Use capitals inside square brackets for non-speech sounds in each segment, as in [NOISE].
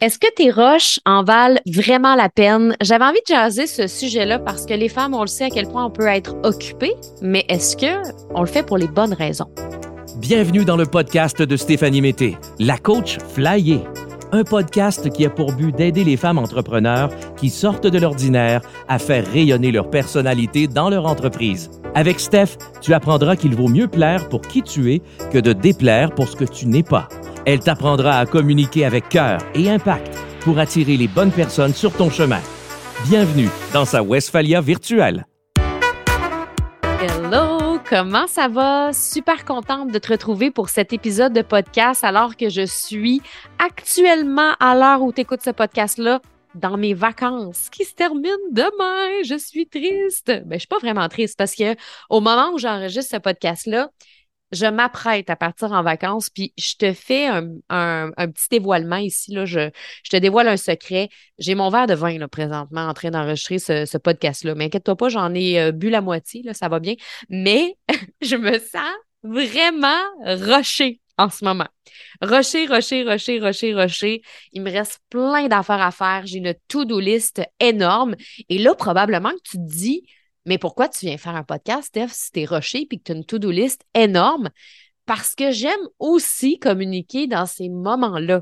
Est-ce que tes roches en valent vraiment la peine? J'avais envie de jaser ce sujet-là parce que les femmes, on le sait à quel point on peut être occupé, mais est-ce que on le fait pour les bonnes raisons? Bienvenue dans le podcast de Stéphanie Mété, la coach Flyer. Un podcast qui a pour but d'aider les femmes entrepreneurs qui sortent de l'ordinaire à faire rayonner leur personnalité dans leur entreprise. Avec Steph, tu apprendras qu'il vaut mieux plaire pour qui tu es que de déplaire pour ce que tu n'es pas. Elle t'apprendra à communiquer avec cœur et impact pour attirer les bonnes personnes sur ton chemin. Bienvenue dans sa Westphalia virtuelle. Hello, comment ça va? Super contente de te retrouver pour cet épisode de podcast alors que je suis actuellement à l'heure où tu écoutes ce podcast-là dans mes vacances qui se terminent demain. Je suis triste. Ben, je suis pas vraiment triste parce que au moment où j'enregistre ce podcast-là, je m'apprête à partir en vacances, puis je te fais un, petit dévoilement ici. Là, je, je te dévoile un secret. J'ai mon verre de vin là, présentement en train d'enregistrer ce, podcast-là. Mais inquiète-toi pas, j'en ai euh, bu la moitié, là, ça va bien. Mais [LAUGHS] je me sens vraiment rocher en ce moment. Rocher, rocher, rocher, rocher, rocher. Il me reste plein d'affaires à faire. J'ai une to-do list énorme. Et là, probablement que tu te dis, mais pourquoi tu viens faire un podcast, Steph, si t'es rushé puis que tu as une to-do list énorme? Parce que j'aime aussi communiquer dans ces moments-là.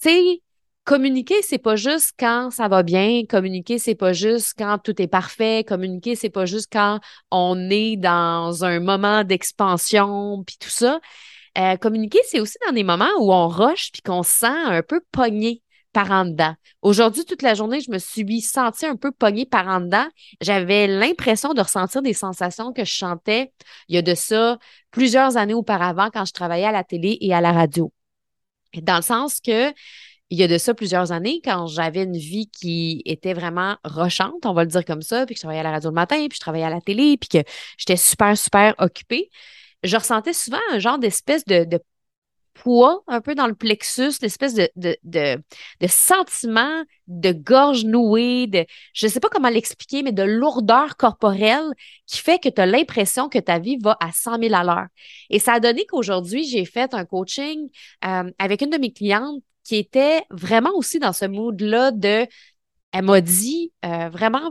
Tu sais, communiquer, c'est pas juste quand ça va bien. Communiquer, c'est pas juste quand tout est parfait. Communiquer, c'est pas juste quand on est dans un moment d'expansion puis tout ça. Euh, communiquer, c'est aussi dans des moments où on rush puis qu'on se sent un peu pogné par en dedans. Aujourd'hui, toute la journée, je me suis sentie un peu pognée par en dedans. J'avais l'impression de ressentir des sensations que je chantais il y a de ça plusieurs années auparavant quand je travaillais à la télé et à la radio. Dans le sens que il y a de ça plusieurs années, quand j'avais une vie qui était vraiment rochante, on va le dire comme ça, puis que je travaillais à la radio le matin, puis je travaillais à la télé, puis que j'étais super, super occupée, je ressentais souvent un genre d'espèce de, de poids un peu dans le plexus, l'espèce de, de, de, de, sentiment de gorge nouée, de, je ne sais pas comment l'expliquer, mais de lourdeur corporelle qui fait que tu as l'impression que ta vie va à 100 000 à l'heure. Et ça a donné qu'aujourd'hui, j'ai fait un coaching euh, avec une de mes clientes qui était vraiment aussi dans ce mood-là de, elle m'a dit euh, vraiment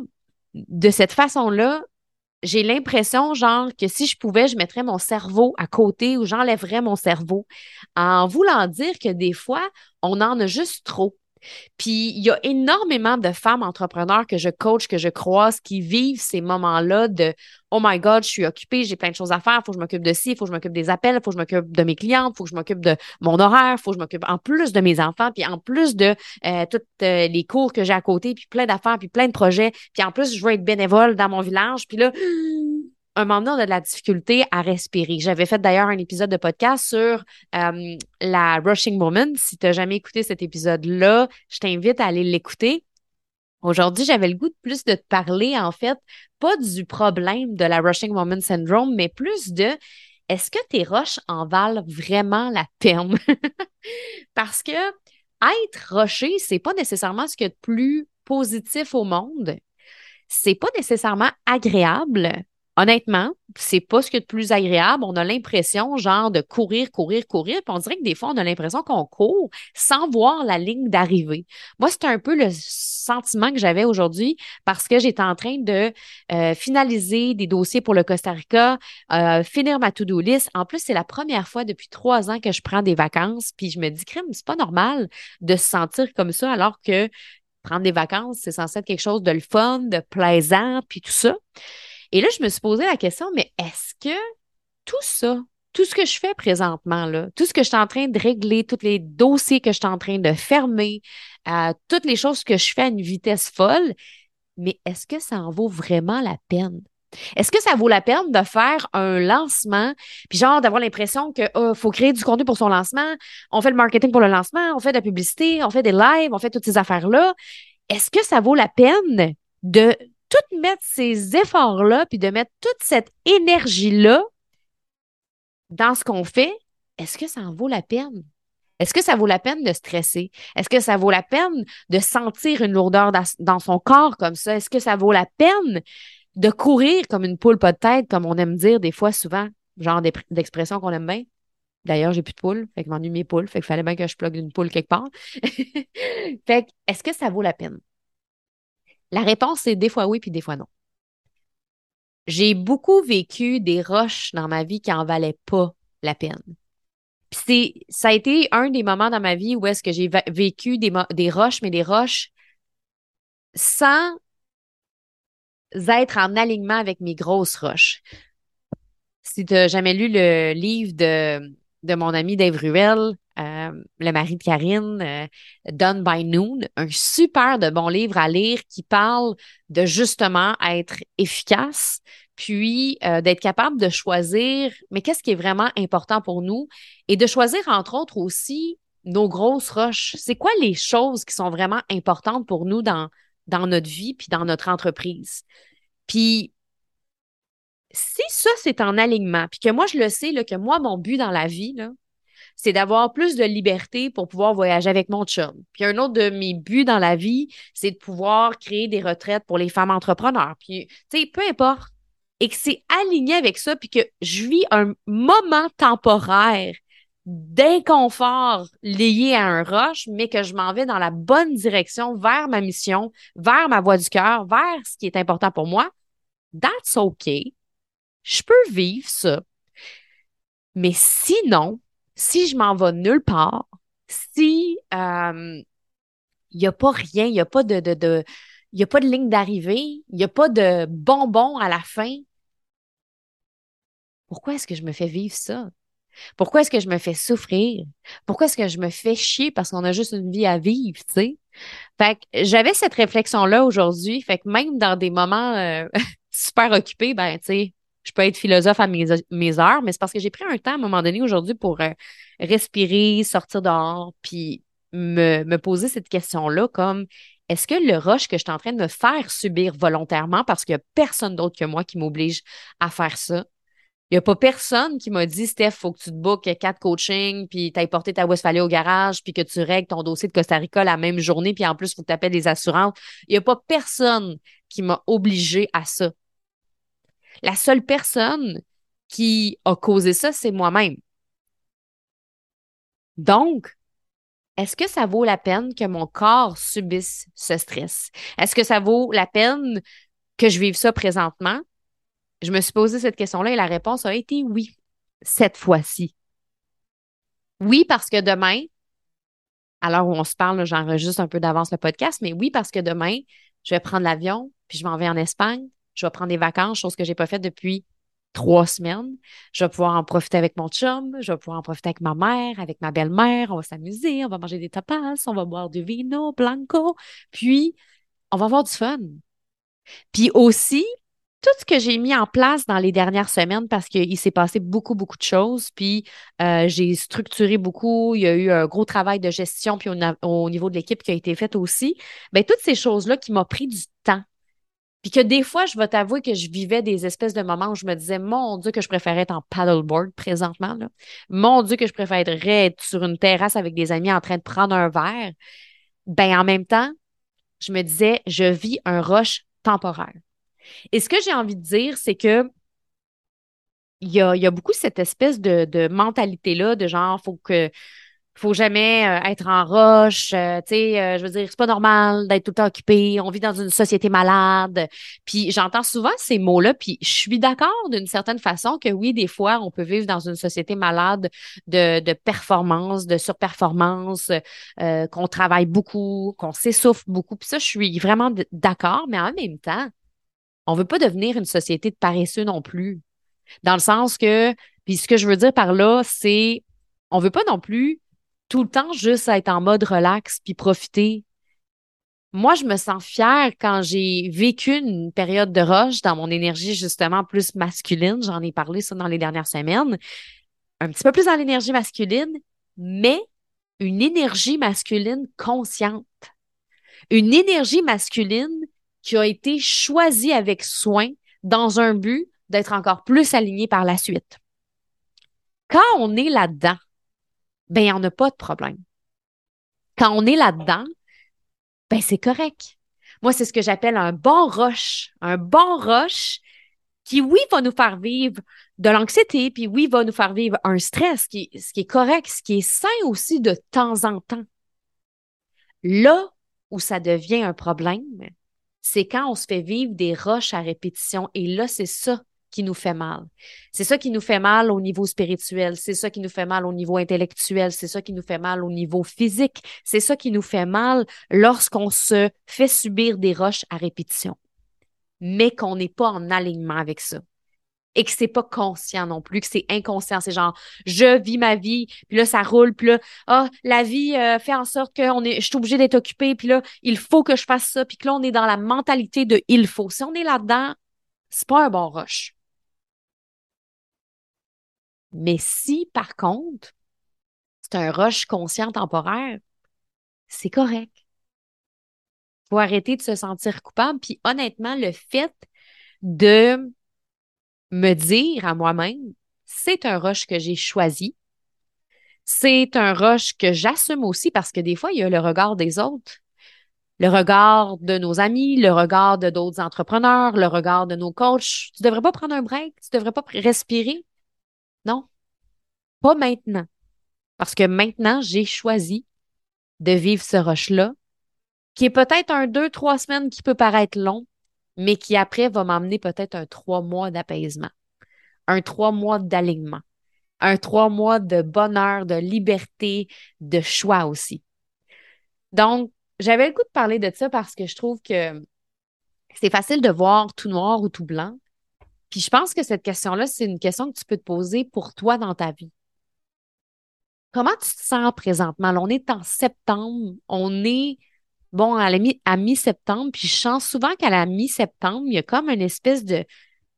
de cette façon-là, j'ai l'impression, genre, que si je pouvais, je mettrais mon cerveau à côté ou j'enlèverais mon cerveau en voulant dire que des fois, on en a juste trop. Puis il y a énormément de femmes entrepreneurs que je coach, que je croise, qui vivent ces moments-là de Oh my God, je suis occupée, j'ai plein de choses à faire, faut que je m'occupe de ci, faut que je m'occupe des appels, faut que je m'occupe de mes clientes, faut que je m'occupe de mon horaire, faut que je m'occupe en plus de mes enfants, puis en plus de euh, tous euh, les cours que j'ai à côté, puis plein d'affaires, puis plein de projets, puis en plus, je veux être bénévole dans mon village, puis là, un moment donné, on a de la difficulté à respirer. J'avais fait d'ailleurs un épisode de podcast sur euh, la rushing moment. Si tu n'as jamais écouté cet épisode-là, je t'invite à aller l'écouter. Aujourd'hui, j'avais le goût de plus de te parler, en fait, pas du problème de la rushing moment syndrome, mais plus de est-ce que tes roches en valent vraiment la peine? [LAUGHS] Parce que être roché, c'est pas nécessairement ce qui est de plus positif au monde. C'est pas nécessairement agréable, honnêtement, c'est pas ce qui est de plus agréable. On a l'impression, genre, de courir, courir, courir. Puis on dirait que des fois, on a l'impression qu'on court sans voir la ligne d'arrivée. Moi, c'est un peu le sentiment que j'avais aujourd'hui parce que j'étais en train de euh, finaliser des dossiers pour le Costa Rica, euh, finir ma to-do list. En plus, c'est la première fois depuis trois ans que je prends des vacances. Puis je me dis, crème, c'est pas normal de se sentir comme ça alors que prendre des vacances, c'est censé être quelque chose de le fun, de plaisant, puis tout ça. Et là, je me suis posé la question, mais est-ce que tout ça, tout ce que je fais présentement, là, tout ce que je suis en train de régler, tous les dossiers que je suis en train de fermer, euh, toutes les choses que je fais à une vitesse folle, mais est-ce que ça en vaut vraiment la peine? Est-ce que ça vaut la peine de faire un lancement, puis genre d'avoir l'impression qu'il oh, faut créer du contenu pour son lancement, on fait le marketing pour le lancement, on fait de la publicité, on fait des lives, on fait toutes ces affaires-là. Est-ce que ça vaut la peine de tout mettre ces efforts-là, puis de mettre toute cette énergie-là dans ce qu'on fait, est-ce que ça en vaut la peine? Est-ce que ça vaut la peine de stresser? Est-ce que ça vaut la peine de sentir une lourdeur dans son corps comme ça? Est-ce que ça vaut la peine de courir comme une poule pas de tête, comme on aime dire des fois souvent, genre d'expression qu'on aime bien? D'ailleurs, j'ai plus de poules, fait que m'ennuie mes poules, fait qu'il fallait bien que je plug une poule quelque part. [LAUGHS] fait que, est-ce que ça vaut la peine? La réponse est des fois oui, puis des fois non. J'ai beaucoup vécu des roches dans ma vie qui en valaient pas la peine. C'est, ça a été un des moments dans ma vie où est-ce que j'ai vécu des, des roches, mais des roches sans être en alignement avec mes grosses roches. Si tu n'as jamais lu le livre de, de mon ami Dave Ruel, euh, le mari de Karine, euh, Done by Noon, un super de bon livre à lire qui parle de justement être efficace, puis euh, d'être capable de choisir, mais qu'est-ce qui est vraiment important pour nous, et de choisir entre autres aussi nos grosses roches. C'est quoi les choses qui sont vraiment importantes pour nous dans, dans notre vie puis dans notre entreprise? Puis si ça, c'est en alignement, puis que moi, je le sais, là, que moi, mon but dans la vie, là, c'est d'avoir plus de liberté pour pouvoir voyager avec mon chum. Puis un autre de mes buts dans la vie, c'est de pouvoir créer des retraites pour les femmes entrepreneurs. Puis, tu sais, peu importe. Et que c'est aligné avec ça, puis que je vis un moment temporaire d'inconfort lié à un rush, mais que je m'en vais dans la bonne direction vers ma mission, vers ma voie du cœur, vers ce qui est important pour moi, that's okay. Je peux vivre ça. Mais sinon, si je m'en vais nulle part, si euh, il n'y a pas rien, il n'y a pas de, de, de il a pas de ligne d'arrivée, il n'y a pas de bonbons à la fin, pourquoi est-ce que je me fais vivre ça? Pourquoi est-ce que je me fais souffrir? Pourquoi est-ce que je me fais chier parce qu'on a juste une vie à vivre, tu sais? Fait que j'avais cette réflexion-là aujourd'hui. Fait que même dans des moments euh, [LAUGHS] super occupés, ben, tu sais, je peux être philosophe à mes, heures, mais c'est parce que j'ai pris un temps à un moment donné aujourd'hui pour euh, respirer, sortir dehors, puis me, me poser cette question-là comme est-ce que le rush que je suis en train de me faire subir volontairement parce qu'il n'y a personne d'autre que moi qui m'oblige à faire ça? Il n'y a pas personne qui m'a dit, Steph, faut que tu te bookes quatre coachings, puis tu porté ta Westphalia au garage, puis que tu règles ton dossier de Costa Rica la même journée, puis en plus, il faut que tu appelles les assurances. Il n'y a pas personne qui m'a obligé à ça. La seule personne qui a causé ça, c'est moi-même. Donc, est-ce que ça vaut la peine que mon corps subisse ce stress? Est-ce que ça vaut la peine que je vive ça présentement? Je me suis posé cette question-là et la réponse a été oui, cette fois-ci. Oui, parce que demain, à l'heure où on se parle, j'enregistre un peu d'avance le podcast, mais oui, parce que demain, je vais prendre l'avion, puis je m'en vais en Espagne, je vais prendre des vacances, chose que je n'ai pas faite depuis trois semaines. Je vais pouvoir en profiter avec mon chum, je vais pouvoir en profiter avec ma mère, avec ma belle-mère, on va s'amuser, on va manger des tapas, on va boire du vino blanco, puis on va avoir du fun. Puis aussi, tout ce que j'ai mis en place dans les dernières semaines parce qu'il s'est passé beaucoup, beaucoup de choses. Puis euh, j'ai structuré beaucoup. Il y a eu un gros travail de gestion puis au, niveau de l'équipe qui a été fait aussi. Bien, toutes ces choses-là qui m'ont pris du temps puis que des fois, je vais t'avouer que je vivais des espèces de moments où je me disais, mon Dieu, que je préférais être en paddleboard présentement. Là. Mon Dieu, que je préférerais être sur une terrasse avec des amis en train de prendre un verre. Ben, en même temps, je me disais, je vis un rush temporaire. Et ce que j'ai envie de dire, c'est que il y a, y a, beaucoup cette espèce de, de mentalité-là, de genre, faut que faut jamais euh, être en roche, euh, tu sais, euh, je veux dire, c'est pas normal d'être tout le temps occupé, on vit dans une société malade. Puis j'entends souvent ces mots-là, puis je suis d'accord d'une certaine façon que oui, des fois, on peut vivre dans une société malade de, de performance, de surperformance, qu'on travaille beaucoup, qu'on s'essouffle beaucoup. Puis ça, je suis vraiment d'accord, mais en même temps, on veut pas devenir une société de paresseux non plus. Dans le sens que, puis ce que je veux dire par là, c'est on veut pas non plus tout le temps juste être en mode relax puis profiter. Moi, je me sens fière quand j'ai vécu une période de rush dans mon énergie justement plus masculine. J'en ai parlé ça dans les dernières semaines. Un petit peu plus dans l'énergie masculine, mais une énergie masculine consciente. Une énergie masculine qui a été choisie avec soin dans un but d'être encore plus alignée par la suite. Quand on est là-dedans, ben, on n'a pas de problème. Quand on est là-dedans, ben, c'est correct. Moi, c'est ce que j'appelle un bon rush. Un bon rush, qui, oui, va nous faire vivre de l'anxiété, puis oui, va nous faire vivre un stress, qui, ce qui est correct, ce qui est sain aussi de temps en temps. Là où ça devient un problème, c'est quand on se fait vivre des roches à répétition. Et là, c'est ça qui nous fait mal. C'est ça qui nous fait mal au niveau spirituel, c'est ça qui nous fait mal au niveau intellectuel, c'est ça qui nous fait mal au niveau physique, c'est ça qui nous fait mal lorsqu'on se fait subir des roches à répétition, mais qu'on n'est pas en alignement avec ça et que c'est pas conscient non plus, que c'est inconscient. C'est genre, je vis ma vie, puis là, ça roule, puis là, ah, la vie euh, fait en sorte que on est, je suis obligée d'être occupée, puis là, il faut que je fasse ça, puis que là, on est dans la mentalité de il faut. Si on est là-dedans, c'est pas un bon rush. Mais si, par contre, c'est un rush conscient temporaire, c'est correct. Faut arrêter de se sentir coupable. Puis honnêtement, le fait de me dire à moi-même, c'est un rush que j'ai choisi. C'est un rush que j'assume aussi parce que des fois, il y a le regard des autres, le regard de nos amis, le regard de d'autres entrepreneurs, le regard de nos coachs. Tu devrais pas prendre un break, tu devrais pas respirer. Non, pas maintenant. Parce que maintenant, j'ai choisi de vivre ce rush-là, qui est peut-être un deux, trois semaines qui peut paraître long, mais qui après va m'amener peut-être un trois mois d'apaisement, un trois mois d'alignement, un trois mois de bonheur, de liberté, de choix aussi. Donc, j'avais le goût de parler de ça parce que je trouve que c'est facile de voir tout noir ou tout blanc, puis je pense que cette question-là, c'est une question que tu peux te poser pour toi dans ta vie. Comment tu te sens présentement? on est en septembre, on est, bon, à, à mi-septembre, puis je sens souvent qu'à la mi-septembre, il y a comme une espèce de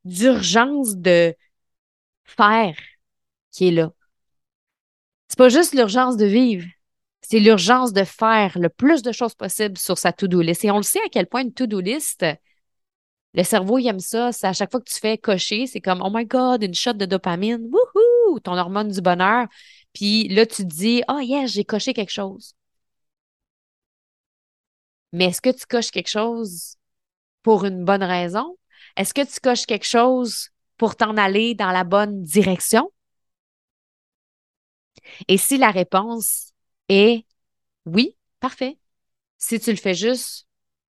d'urgence de faire qui est là. C'est pas juste l'urgence de vivre, c'est l'urgence de faire le plus de choses possibles sur sa to-do list. Et on le sait à quel point une to-do list, le cerveau, il aime ça. À chaque fois que tu fais cocher, c'est comme, oh my God, une shot de dopamine. Wouhou! Ton hormone du bonheur. Puis là, tu te dis, oh yes, j'ai coché quelque chose. Mais est-ce que tu coches quelque chose pour une bonne raison? Est-ce que tu coches quelque chose pour t'en aller dans la bonne direction? Et si la réponse est oui, parfait. Si tu le fais juste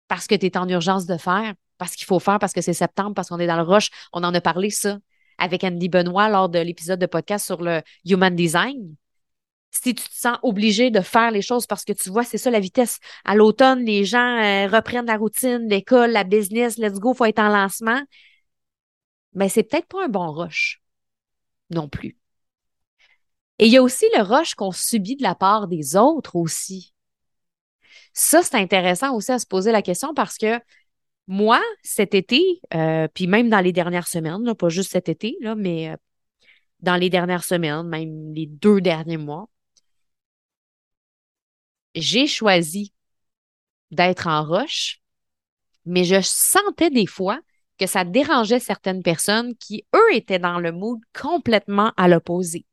parce que tu es en urgence de faire, parce qu'il faut faire, parce que c'est septembre, parce qu'on est dans le rush. On en a parlé, ça, avec Andy Benoît lors de l'épisode de podcast sur le Human Design. Si tu te sens obligé de faire les choses parce que tu vois, c'est ça la vitesse. À l'automne, les gens euh, reprennent la routine, l'école, la business, let's go, faut être en lancement. Mais c'est peut-être pas un bon rush non plus. Et il y a aussi le rush qu'on subit de la part des autres aussi. Ça, c'est intéressant aussi à se poser la question parce que moi, cet été, euh, puis même dans les dernières semaines, pas juste cet été, là, mais euh, dans les dernières semaines, même les deux derniers mois, j'ai choisi d'être en roche, mais je sentais des fois que ça dérangeait certaines personnes qui, eux, étaient dans le mood complètement à l'opposé.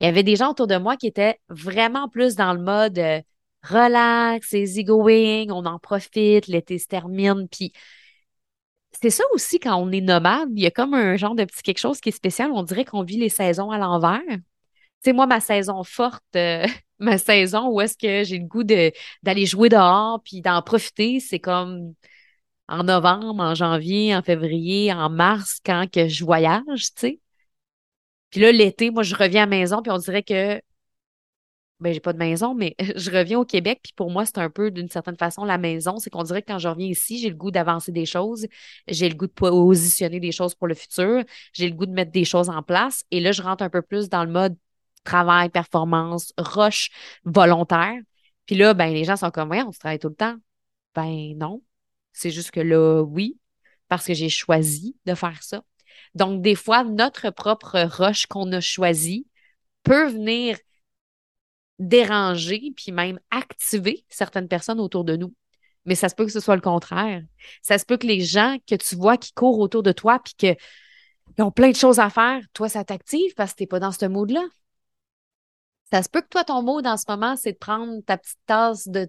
Il y avait des gens autour de moi qui étaient vraiment plus dans le mode euh, relax, easygoing, on en profite, l'été se termine. Puis c'est ça aussi quand on est nomade, il y a comme un genre de petit quelque chose qui est spécial. On dirait qu'on vit les saisons à l'envers. Tu sais, moi, ma saison forte, euh, [LAUGHS] ma saison où est-ce que j'ai le goût d'aller jouer dehors puis d'en profiter, c'est comme en novembre, en janvier, en février, en mars, quand que je voyage, tu sais. Puis là, l'été, moi, je reviens à la maison, puis on dirait que ben, j'ai pas de maison, mais [LAUGHS] je reviens au Québec, puis pour moi, c'est un peu d'une certaine façon la maison. C'est qu'on dirait que quand je reviens ici, j'ai le goût d'avancer des choses, j'ai le goût de positionner des choses pour le futur, j'ai le goût de mettre des choses en place. Et là, je rentre un peu plus dans le mode travail, performance, rush, volontaire. Puis là, ben, les gens sont comme, ouais, on se travaille tout le temps. Ben non. C'est juste que là, oui, parce que j'ai choisi de faire ça. Donc, des fois, notre propre rush qu'on a choisi peut venir déranger puis même activer certaines personnes autour de nous. Mais ça se peut que ce soit le contraire. Ça se peut que les gens que tu vois qui courent autour de toi puis qu'ils ont plein de choses à faire, toi, ça t'active parce que tu n'es pas dans ce mood-là. Ça se peut que toi, ton mode en ce moment, c'est de prendre ta petite tasse de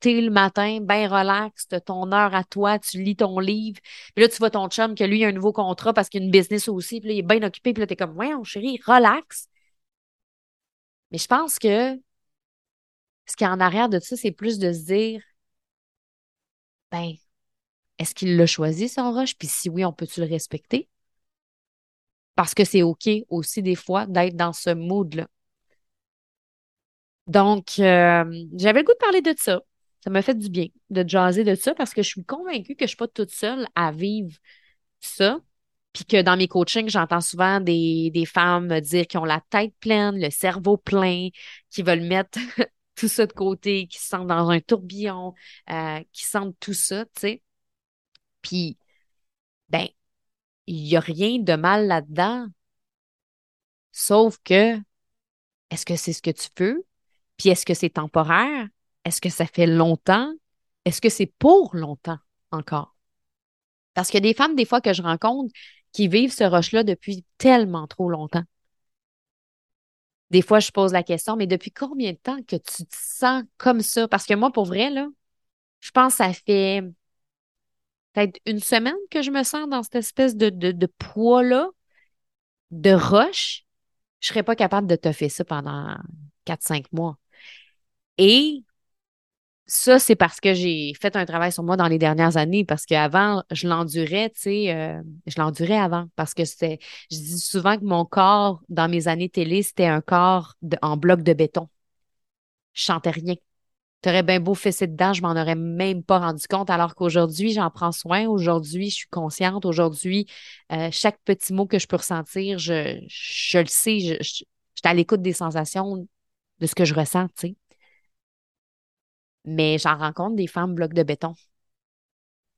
thé le matin, bien relax, tu ton heure à toi, tu lis ton livre. Puis là, tu vois ton chum que lui, il a un nouveau contrat parce qu'il a une business aussi, puis là, il est bien occupé, puis là, t'es comme, ouais, chérie, relax. Mais je pense que ce qui est en arrière de ça, c'est plus de se dire, ben, est-ce qu'il l'a choisi, son rush? Puis si oui, on peut-tu le respecter? Parce que c'est OK aussi, des fois, d'être dans ce mood-là. Donc, euh, j'avais le goût de parler de ça. Ça m'a fait du bien de jaser de ça parce que je suis convaincue que je ne suis pas toute seule à vivre ça. Puis que dans mes coachings, j'entends souvent des, des femmes me dire qu'ils ont la tête pleine, le cerveau plein, qui veulent mettre [LAUGHS] tout ça de côté, qui se sentent dans un tourbillon, euh, qui sentent tout ça, tu sais. Puis, ben, il n'y a rien de mal là-dedans. Sauf que, est-ce que c'est ce que tu veux? Puis est-ce que c'est temporaire? Est-ce que ça fait longtemps? Est-ce que c'est pour longtemps encore? Parce a des femmes, des fois, que je rencontre qui vivent ce rush-là depuis tellement trop longtemps. Des fois, je pose la question, mais depuis combien de temps que tu te sens comme ça? Parce que moi, pour vrai, là, je pense que ça fait peut-être une semaine que je me sens dans cette espèce de, de, poids-là, de rush. Je ne serais pas capable de te faire ça pendant 4-5 mois. Et ça, c'est parce que j'ai fait un travail sur moi dans les dernières années, parce qu'avant, je l'endurais, tu sais, euh, je l'endurais avant, parce que c'était, je dis souvent que mon corps, dans mes années télé, c'était un corps en bloc de béton. Je chantais rien. T'aurais bien beau fesser dedans, je m'en aurais même pas rendu compte, alors qu'aujourd'hui, j'en prends soin. Aujourd'hui, je suis consciente. Aujourd'hui, euh, chaque petit mot que je peux ressentir, je, je le sais, je, je, je suis à l'écoute des sensations de ce que je ressens, tu sais mais j'en rencontre des femmes blocs de béton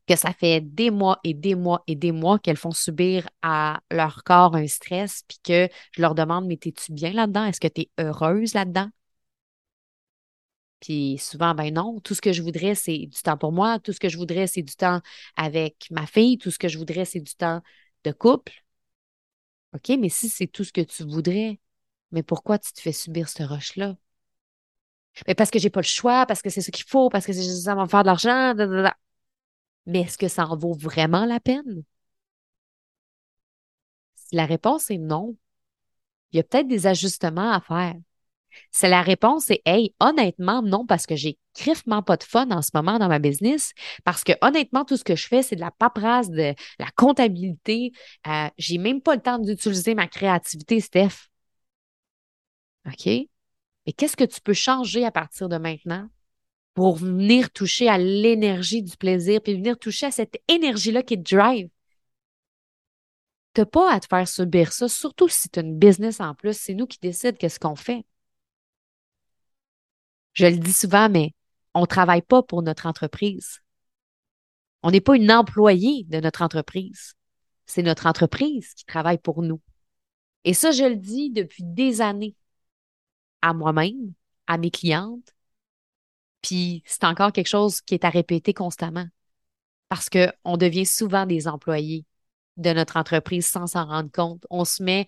que ça fait des mois et des mois et des mois qu'elles font subir à leur corps un stress, puis que je leur demande, mais t'es-tu bien là-dedans? Est-ce que tu es heureuse là-dedans? Puis souvent, ben non, tout ce que je voudrais, c'est du temps pour moi, tout ce que je voudrais, c'est du temps avec ma fille, tout ce que je voudrais, c'est du temps de couple. OK, mais si c'est tout ce que tu voudrais, mais pourquoi tu te fais subir ce rush-là? Mais parce que j'ai pas le choix, parce que c'est ce qu'il faut, parce que ça va me faire de l'argent. Mais est-ce que ça en vaut vraiment la peine? Si la réponse est non, il y a peut-être des ajustements à faire. Si la réponse est Hey, honnêtement, non, parce que j'ai criffement pas de fun en ce moment dans ma business, parce que honnêtement, tout ce que je fais, c'est de la paperasse, de la comptabilité. Euh, j'ai même pas le temps d'utiliser ma créativité, Steph. OK? Mais qu'est-ce que tu peux changer à partir de maintenant pour venir toucher à l'énergie du plaisir, puis venir toucher à cette énergie-là qui te drive? Tu n'as pas à te faire subir ça, surtout si tu as une business en plus. C'est nous qui décidons qu'est-ce qu'on fait. Je le dis souvent, mais on ne travaille pas pour notre entreprise. On n'est pas une employée de notre entreprise. C'est notre entreprise qui travaille pour nous. Et ça, je le dis depuis des années à moi-même, à mes clientes. Puis c'est encore quelque chose qui est à répéter constamment parce qu'on devient souvent des employés de notre entreprise sans s'en rendre compte. On se met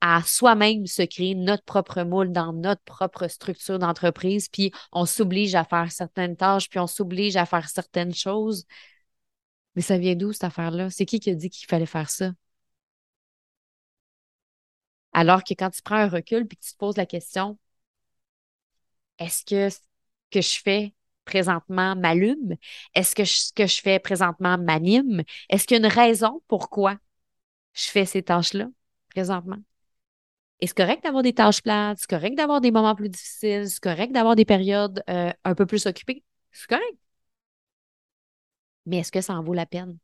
à soi-même se créer notre propre moule dans notre propre structure d'entreprise, puis on s'oblige à faire certaines tâches, puis on s'oblige à faire certaines choses. Mais ça vient d'où cette affaire-là? C'est qui qui a dit qu'il fallait faire ça? Alors que quand tu prends un recul puis que tu te poses la question, est-ce que ce que je fais présentement m'allume? Est-ce que ce que je fais présentement m'anime? Est-ce qu'il y a une raison pourquoi je fais ces tâches-là présentement? Et c'est correct d'avoir des tâches plates, c'est correct d'avoir des moments plus difficiles, c'est correct d'avoir des périodes euh, un peu plus occupées. C'est correct. Mais est-ce que ça en vaut la peine?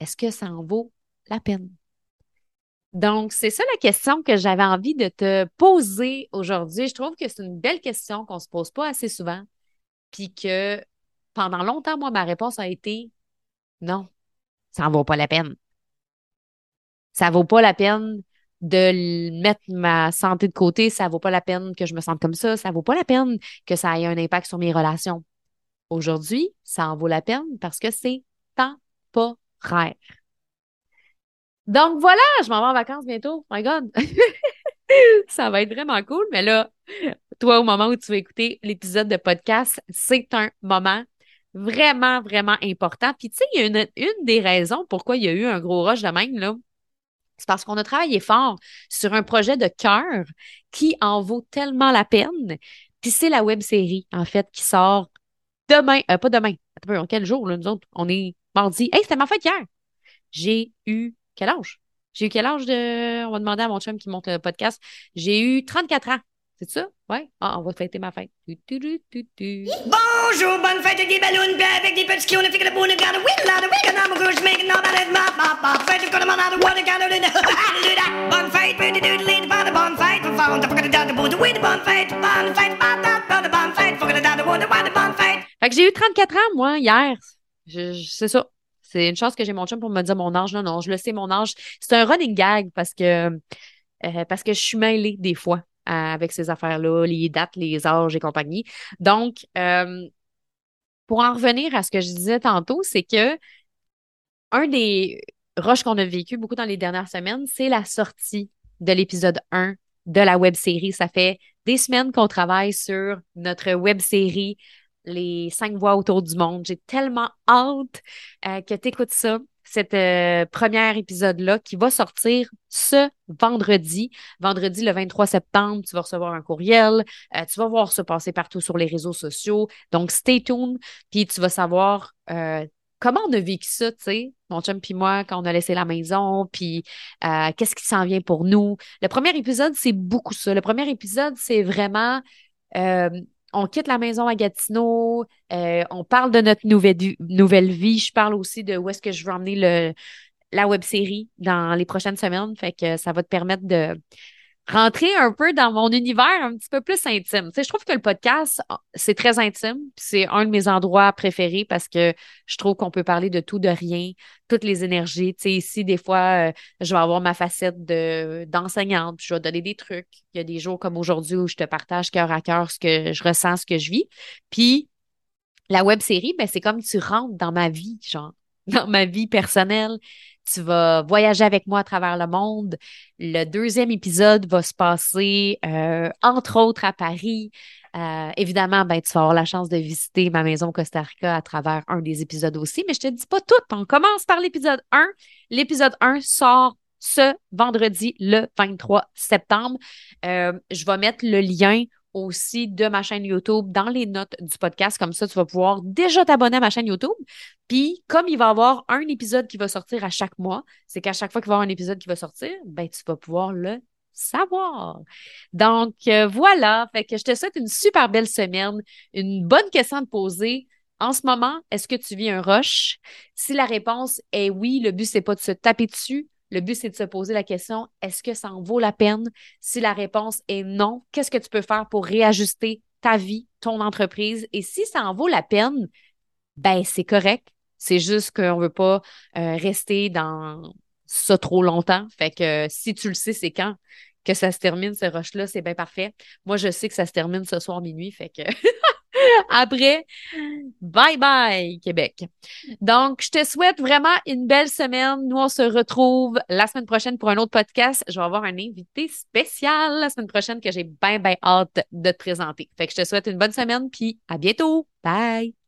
Est-ce que ça en vaut la peine? Donc, c'est ça la question que j'avais envie de te poser aujourd'hui. Je trouve que c'est une belle question qu'on ne se pose pas assez souvent. Puis que pendant longtemps, moi, ma réponse a été non, ça n'en vaut pas la peine. Ça ne vaut pas la peine de mettre ma santé de côté, ça ne vaut pas la peine que je me sente comme ça, ça ne vaut pas la peine que ça ait un impact sur mes relations. Aujourd'hui, ça en vaut la peine parce que c'est temporaire. Donc voilà, je m'en vais en vacances bientôt. My God. [LAUGHS] ça va être vraiment cool. Mais là, toi, au moment où tu vas écouter l'épisode de podcast, c'est un moment vraiment, vraiment important. Puis, tu sais, il y a une, une des raisons pourquoi il y a eu un gros rush de même, là. C'est parce qu'on a travaillé fort sur un projet de cœur qui en vaut tellement la peine. Puis c'est la web série, en fait, qui sort demain. Euh, pas demain. Attends, quel jour, là, nous autres? On est mardi. Hey, c'était ma fête hier. J'ai eu quel âge? J'ai eu quel âge de. On va demander à mon chum qui monte le podcast. J'ai eu 34 ans. C'est ça? Ouais? Ah, on va fêter ma fête. Bonjour, bonne fête avec des ballons, avec des petits clowns, fait que le boule, garde, oui, là, oui, que couche, mais que non, ma ma, fête, je connais mon nom, what, garde, bonne fête, bonne fête, on t'a pas que de de bout, oui, de bonne fête, bonne fête, pas de bonne fête, faut que de de bout, de bonne fête. Fait que j'ai eu 34 ans, moi, hier. C'est ça. C'est une chance que j'ai mon chum pour me dire mon âge. Non, non, je le sais, mon âge. C'est un running gag parce que, euh, parce que je suis mêlée des fois avec ces affaires-là, les dates, les âges et compagnie. Donc, euh, pour en revenir à ce que je disais tantôt, c'est que un des rushs qu'on a vécu beaucoup dans les dernières semaines, c'est la sortie de l'épisode 1 de la web série. Ça fait des semaines qu'on travaille sur notre web série les cinq voix autour du monde. J'ai tellement hâte euh, que tu écoutes ça, cet euh, premier épisode-là qui va sortir ce vendredi. Vendredi, le 23 septembre, tu vas recevoir un courriel. Euh, tu vas voir se passer partout sur les réseaux sociaux. Donc, stay tuned. Puis, tu vas savoir comment on a vécu ça, tu sais, mon chum puis moi, quand on a laissé la maison, puis qu'est-ce qui s'en vient pour nous. Le premier épisode, c'est beaucoup ça. Le premier épisode, c'est vraiment on quitte la maison à Gatineau, euh, on parle de notre nouvelle, nouvelle vie. Je parle aussi de où est-ce que je veux emmener le, la web série dans les prochaines semaines. Fait que ça va te permettre de rentrer un peu dans mon univers un petit peu plus intime. Tu sais, je trouve que le podcast, c'est très intime. C'est un de mes endroits préférés parce que je trouve qu'on peut parler de tout, de rien, toutes les énergies. Tu sais, ici, des fois, euh, je vais avoir ma facette de, d'enseignante, je vais donner des trucs. Il y a des jours comme aujourd'hui où je te partage cœur à cœur ce que je ressens, ce que je vis. Puis, la web série, ben, c'est comme tu rentres dans ma vie, genre, [LAUGHS] dans ma vie personnelle tu vas voyager avec moi à travers le monde. Le deuxième épisode va se passer, euh, entre autres, à Paris. Euh, évidemment, ben, tu vas avoir la chance de visiter ma maison Costa Rica à travers un des épisodes aussi, mais je te dis pas tout. On commence par l'épisode 1. L'épisode 1 sort ce vendredi, le 23 septembre. Euh, je vais mettre le lien aussi de ma chaîne YouTube dans les notes du podcast. Comme ça, tu vas pouvoir déjà t'abonner à ma chaîne YouTube. Puis, comme il va y avoir un épisode qui va sortir à chaque mois, c'est qu'à chaque fois qu'il va y avoir un épisode qui va sortir, ben, tu vas pouvoir le savoir. Donc, euh, voilà. Fait que je te souhaite une super belle semaine. Une bonne question à te poser. En ce moment, est-ce que tu vis un rush? Si la réponse est oui, le but, c'est pas de se taper dessus, le but, c'est de se poser la question, est-ce que ça en vaut la peine? Si la réponse est non, qu'est-ce que tu peux faire pour réajuster ta vie, ton entreprise? Et si ça en vaut la peine, ben c'est correct. C'est juste qu'on ne veut pas euh, rester dans ça trop longtemps. Fait que si tu le sais, c'est quand que ça se termine, ce rush-là, c'est bien parfait. Moi, je sais que ça se termine ce soir minuit. Fait que [LAUGHS] [LAUGHS] Après, bye bye Québec. Donc, je te souhaite vraiment une belle semaine. Nous, on se retrouve la semaine prochaine pour un autre podcast. Je vais avoir un invité spécial la semaine prochaine que j'ai bien, bien hâte de te présenter. Fait que je te souhaite une bonne semaine, puis à bientôt. Bye!